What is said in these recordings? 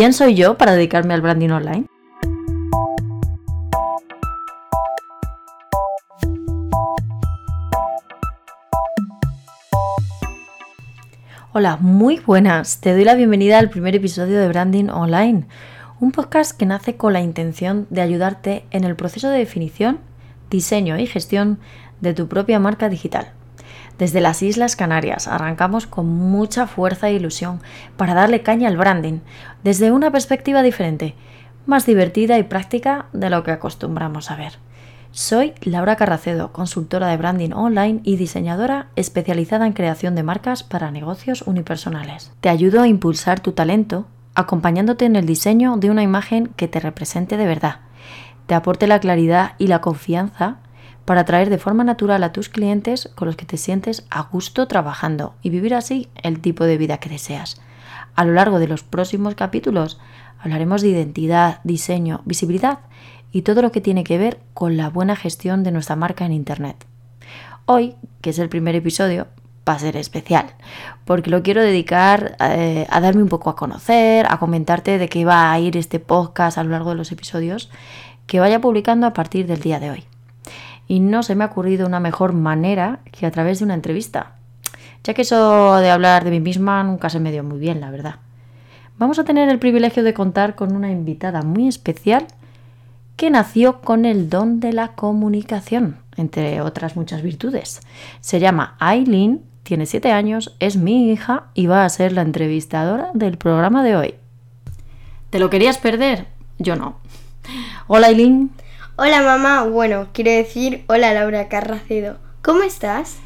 quién soy yo para dedicarme al branding online? Hola, muy buenas. Te doy la bienvenida al primer episodio de Branding Online, un podcast que nace con la intención de ayudarte en el proceso de definición, diseño y gestión de tu propia marca digital. Desde las Islas Canarias arrancamos con mucha fuerza e ilusión para darle caña al branding desde una perspectiva diferente, más divertida y práctica de lo que acostumbramos a ver. Soy Laura Carracedo, consultora de branding online y diseñadora especializada en creación de marcas para negocios unipersonales. Te ayudo a impulsar tu talento acompañándote en el diseño de una imagen que te represente de verdad, te aporte la claridad y la confianza para atraer de forma natural a tus clientes con los que te sientes a gusto trabajando y vivir así el tipo de vida que deseas. A lo largo de los próximos capítulos hablaremos de identidad, diseño, visibilidad y todo lo que tiene que ver con la buena gestión de nuestra marca en Internet. Hoy, que es el primer episodio, va a ser especial, porque lo quiero dedicar eh, a darme un poco a conocer, a comentarte de qué va a ir este podcast a lo largo de los episodios que vaya publicando a partir del día de hoy. Y no se me ha ocurrido una mejor manera que a través de una entrevista, ya que eso de hablar de mí misma nunca se me dio muy bien, la verdad. Vamos a tener el privilegio de contar con una invitada muy especial que nació con el don de la comunicación, entre otras muchas virtudes. Se llama Aileen, tiene 7 años, es mi hija y va a ser la entrevistadora del programa de hoy. ¿Te lo querías perder? Yo no. Hola Aileen. Hola mamá, bueno, quiero decir hola Laura Carracedo. ¿Cómo estás?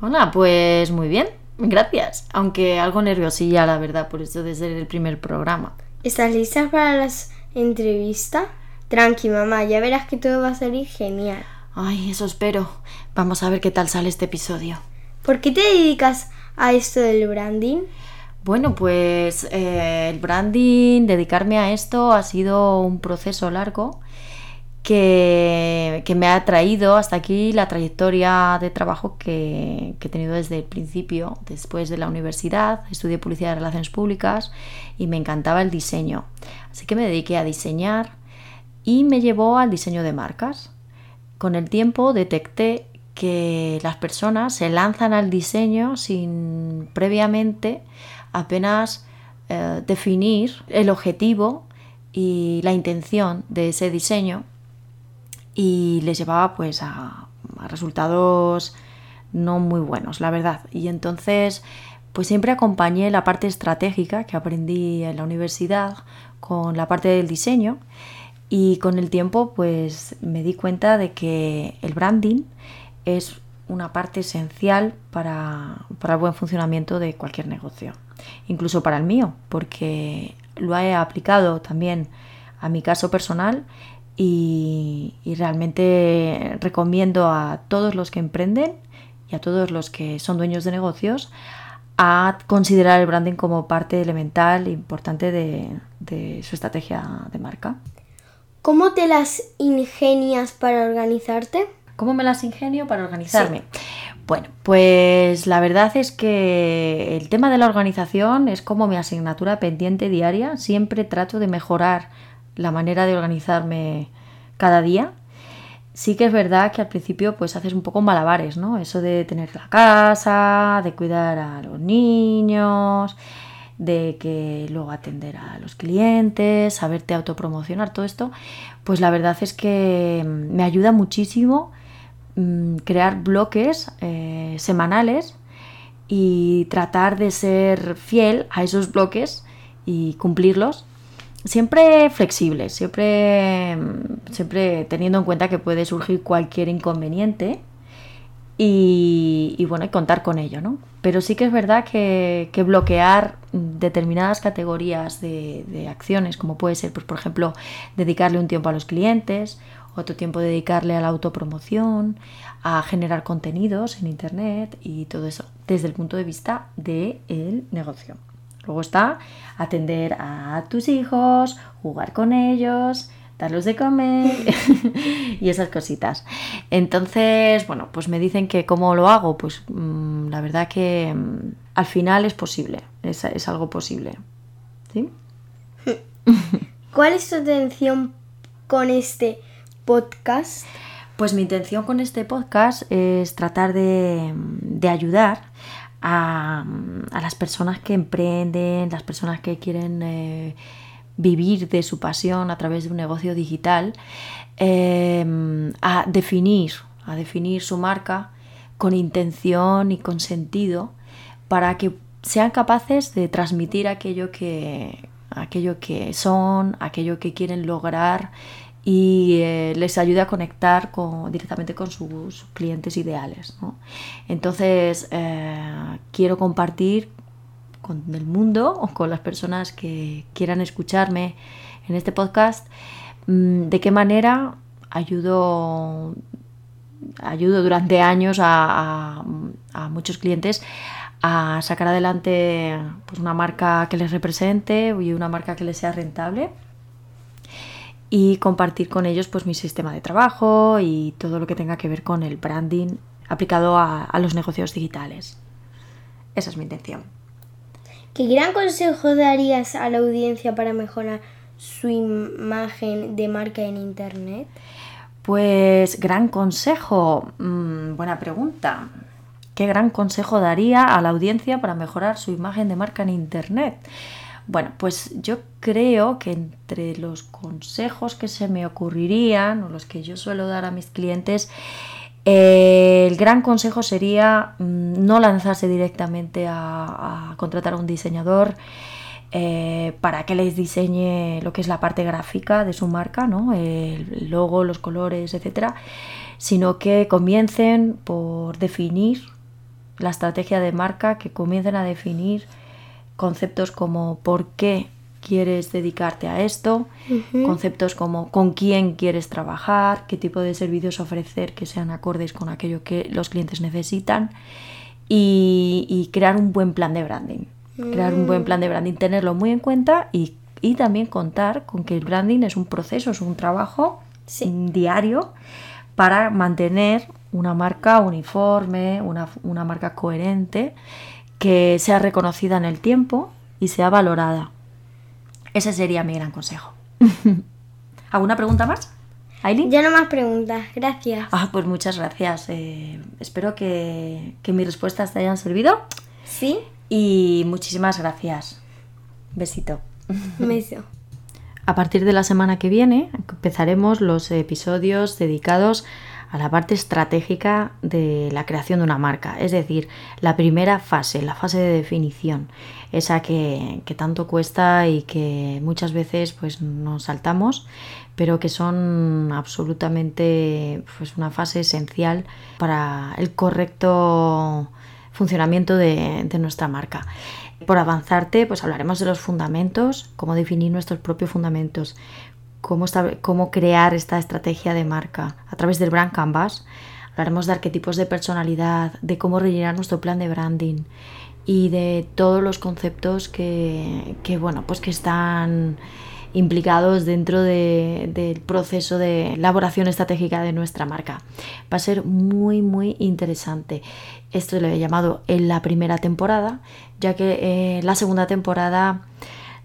Hola, pues muy bien, gracias. Aunque algo nerviosilla, la verdad, por esto de ser el primer programa. ¿Estás lista para las entrevistas? Tranqui, mamá, ya verás que todo va a salir genial. Ay, eso espero. Vamos a ver qué tal sale este episodio. ¿Por qué te dedicas a esto del branding? Bueno, pues eh, el branding, dedicarme a esto ha sido un proceso largo que, me ha traído hasta aquí la trayectoria de trabajo que, que, he tenido desde el principio. Después de la universidad, estudié publicidad y relaciones públicas y me encantaba el diseño. Así que me dediqué a diseñar y me llevó al diseño de marcas. Con el tiempo detecté que las personas se lanzan al diseño sin previamente apenas eh, definir el objetivo y la intención de ese diseño y les llevaba pues a, resultados no muy buenos, la verdad. Y entonces pues siempre acompañé la parte estratégica que aprendí en la universidad con la parte del diseño y con el tiempo pues me di cuenta de que el branding es una parte esencial para, el buen funcionamiento de cualquier negocio, incluso para el mío, porque lo he aplicado también a mi caso personal y, y, realmente recomiendo a todos los que emprenden y a todos los que son dueños de negocios a considerar el branding como parte elemental e importante de, de su estrategia de marca. ¿Cómo te las ingenias para organizarte? ¿Cómo me las ingenio para organizarme? Bueno, pues la verdad es que el tema de la organización es como mi asignatura pendiente diaria. Siempre trato de mejorar la manera de organizarme cada día. Sí que es verdad que al principio pues haces un poco malabares, ¿no? Eso de tener la casa, de cuidar a los niños, de que luego atender a los clientes, saberte autopromocionar, todo esto, pues la verdad es que mm, me ayuda muchísimo mm, crear bloques eh, semanales y tratar de ser fiel a esos bloques y cumplirlos siempre flexibles, siempre, mm, siempre teniendo en cuenta que puede surgir cualquier inconveniente y, bueno, y contar con ello, ¿no? Pero sí que es verdad que, bloquear determinadas categorías de, acciones, como puede ser, pues, por ejemplo, dedicarle un tiempo a los clientes, otro tiempo dedicarle a la autopromoción, a generar contenidos en Internet y todo eso, desde el punto de vista del negocio. Luego está atender a tus hijos, jugar con ellos, darlos de comer y esas cositas. Entonces, bueno, pues me dicen que cómo lo hago, pues mm, la verdad que mm, al final es posible, es, algo posible. ¿Sí? ¿Cuál es tu intención con este podcast? Pues mi intención con este podcast es tratar de, ayudar a, las personas que emprenden, las personas que quieren eh, vivir de su pasión a través de un negocio digital, eh, a definir, a definir su marca con intención y con sentido para que sean capaces de transmitir aquello que, aquello que son, aquello que quieren lograr y eh, les ayude a conectar con, directamente con sus clientes ideales. Entonces, eh, quiero compartir con el mundo o con las personas que quieran escucharme en este podcast mm, de qué manera ayudo, ayudo durante años a, a muchos clientes a sacar adelante pues, una marca que les represente y una marca que les sea rentable y compartir con ellos pues mi sistema de trabajo y todo lo que tenga que ver con el branding aplicado a, los negocios digitales. Esa es mi intención. ¿Qué gran consejo darías a la audiencia para mejorar su imagen de marca en Internet? Pues gran consejo, mm, buena pregunta. ¿Qué gran consejo daría a la audiencia para mejorar su imagen de marca en Internet? Bueno, pues yo creo que entre los consejos que se me ocurrirían o los que yo suelo dar a mis clientes, eh, el gran consejo sería mm, no lanzarse directamente a, contratar a un diseñador eh, para que les diseñe lo que es la parte gráfica de su marca, ¿no? el logo, los colores, etcétera, sino que comiencen por definir la estrategia de marca, que comiencen a definir conceptos como por qué quieres dedicarte a esto, conceptos como con quién quieres trabajar, qué tipo de servicios ofrecer que sean acordes con aquello que los clientes necesitan y, crear un buen plan de branding. Crear un buen plan de branding, tenerlo muy en cuenta y, también contar con que el branding es un proceso, es un trabajo diario para mantener una marca uniforme, una, una marca coherente, que sea reconocida en el tiempo y sea valorada. Ese sería mi gran consejo. ¿Alguna pregunta más? ¿Aileen? Ya no más preguntas, gracias. Ah, pues muchas gracias. Eh, espero que, que mis respuestas te hayan servido. Sí. Y muchísimas gracias. Besito. Un beso. A partir de la semana que viene empezaremos los episodios dedicados a la parte estratégica de la creación de una marca, es decir, la primera fase, la fase de definición, esa que, tanto cuesta y que muchas veces pues nos saltamos, pero que son absolutamente pues, una fase esencial para el correcto funcionamiento de, de nuestra marca. Por avanzarte, pues hablaremos de los fundamentos, cómo definir nuestros propios fundamentos, cómo, cómo crear esta estrategia de marca a través del Brand Canvas. Hablaremos de arquetipos de personalidad, de cómo rellenar nuestro plan de branding y de todos los conceptos que, bueno, pues que están implicados dentro del proceso de elaboración estratégica de nuestra marca. Va a ser muy, muy interesante. Esto lo he llamado en la primera temporada, ya que eh, la segunda temporada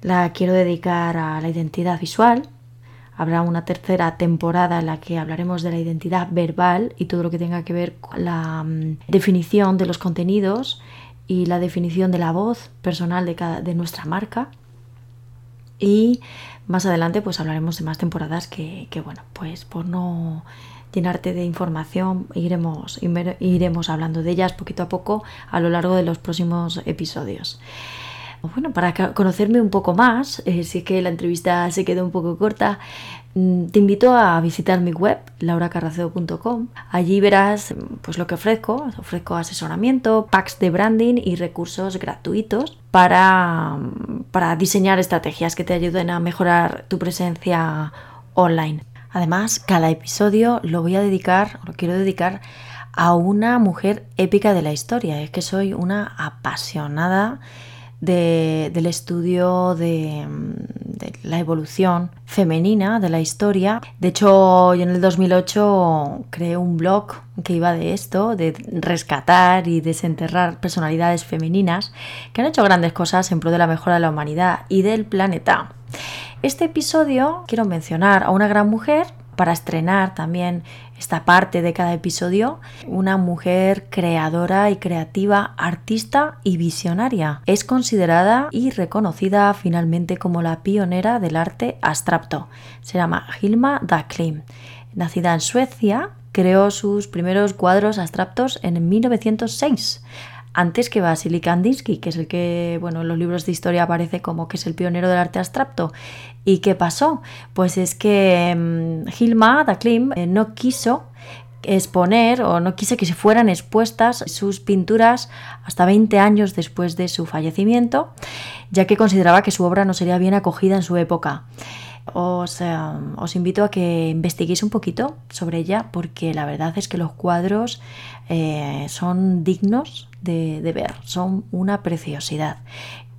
la quiero dedicar a la identidad visual, Habrá una tercera temporada en la que hablaremos de la identidad verbal y todo lo que tenga que ver con la mm, definición de los contenidos y la definición de la voz personal de, cada, de nuestra marca. Y más adelante pues hablaremos de más temporadas que, que bueno, pues por no llenarte de información iremos, iremos hablando de ellas poquito a poco a lo largo de los próximos episodios. Bueno, para conocerme un poco más, eh, si es que la entrevista se quedó un poco corta, mm, te invito a visitar mi web, lauracarraceo.com. Allí verás pues, lo que ofrezco. Ofrezco asesoramiento, packs de branding y recursos gratuitos para, para diseñar estrategias que te ayuden a mejorar tu presencia online. Además, cada episodio lo voy a dedicar, lo quiero dedicar a una mujer épica de la historia. Es que soy una apasionada del estudio de, la evolución femenina de la historia. De hecho, yo en el 2008 creé un blog que iba de esto, de rescatar y desenterrar personalidades femeninas que han hecho grandes cosas en pro de la mejora de la humanidad y del planeta. Este episodio quiero mencionar a una gran mujer para estrenar también esta parte de cada episodio, una mujer creadora y creativa, artista y visionaria. Es considerada y reconocida finalmente como la pionera del arte abstracto. Se llama Hilma Dacklim. Nacida en Suecia, creó sus primeros cuadros abstractos en 1906 antes que Vasily Kandinsky, que es el que, bueno, en los libros de historia aparece como que es el pionero del arte abstracto. ¿Y qué pasó? Pues es que mm, Hilma Dacklim eh, no quiso exponer o no quiso que se fueran expuestas sus pinturas hasta 20 años después de su fallecimiento, ya que consideraba que su obra no sería bien acogida en su época. Os, eh, invito a que investiguéis un poquito sobre ella porque la verdad es que los cuadros eh, son dignos de, ver, son una preciosidad.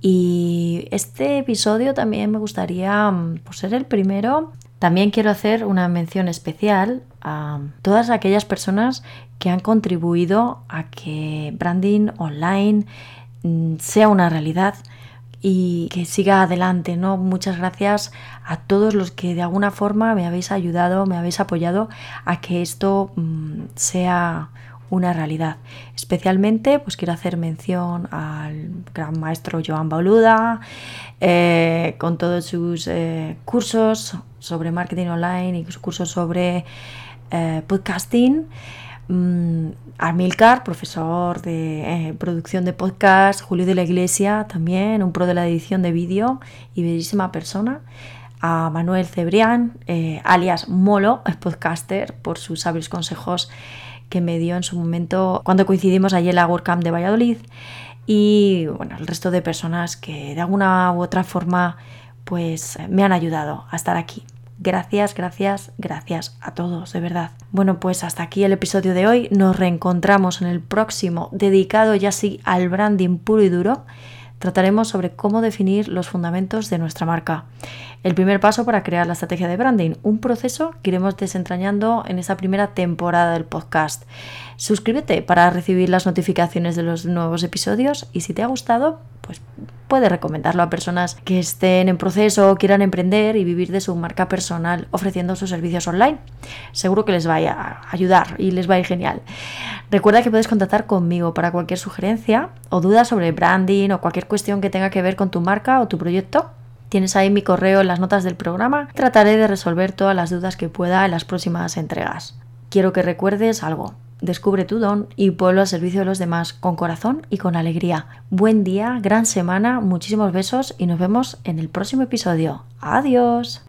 Y este episodio también me gustaría, mm, por ser el primero, también quiero hacer una mención especial a todas aquellas personas que han contribuido a que branding online mm, sea una realidad y que siga adelante, ¿no? Muchas gracias a todos los que de alguna forma me habéis ayudado, me habéis apoyado a que esto mm, sea una realidad. Especialmente, pues quiero hacer mención al gran maestro Joan Bauluda, eh, con todos sus eh, cursos sobre marketing online y sus cursos sobre eh, podcasting. Mm, Armilcar, profesor de producción de podcast, Julio de la Iglesia, también un pro de la edición de vídeo y bellísima persona a Manuel Cebrián, alias Molo, podcaster, por sus sabios consejos que me dio en su momento cuando coincidimos allí en la WordCamp de Valladolid y bueno, el resto de personas que de alguna u otra forma pues me han ayudado a estar aquí. Gracias, gracias, gracias a todos, de verdad. Bueno, pues hasta aquí el episodio de hoy. Nos reencontramos en el próximo, dedicado ya sí al branding puro y duro trataremos sobre cómo definir los fundamentos de nuestra marca. El primer paso para crear la estrategia de branding, un proceso que iremos desentrañando en esta primera temporada del podcast. Suscríbete para recibir las notificaciones de los nuevos episodios y si te ha gustado, pues puedes recomendarlo a personas que estén en proceso o quieran emprender y vivir de su marca personal ofreciendo sus servicios online. Seguro que les vaya a ayudar y les va a ir genial. Recuerda que puedes contactar conmigo para cualquier sugerencia o duda sobre branding o cualquier cuestión que tenga que ver con tu marca o tu proyecto. Tienes ahí mi correo en las notas del programa. Trataré de resolver todas las dudas que pueda en las próximas entregas. Quiero que recuerdes algo. Descubre tu don y ponlo al servicio de los demás con corazón y con alegría. Buen día, gran semana, muchísimos besos y nos vemos en el próximo episodio. Adiós.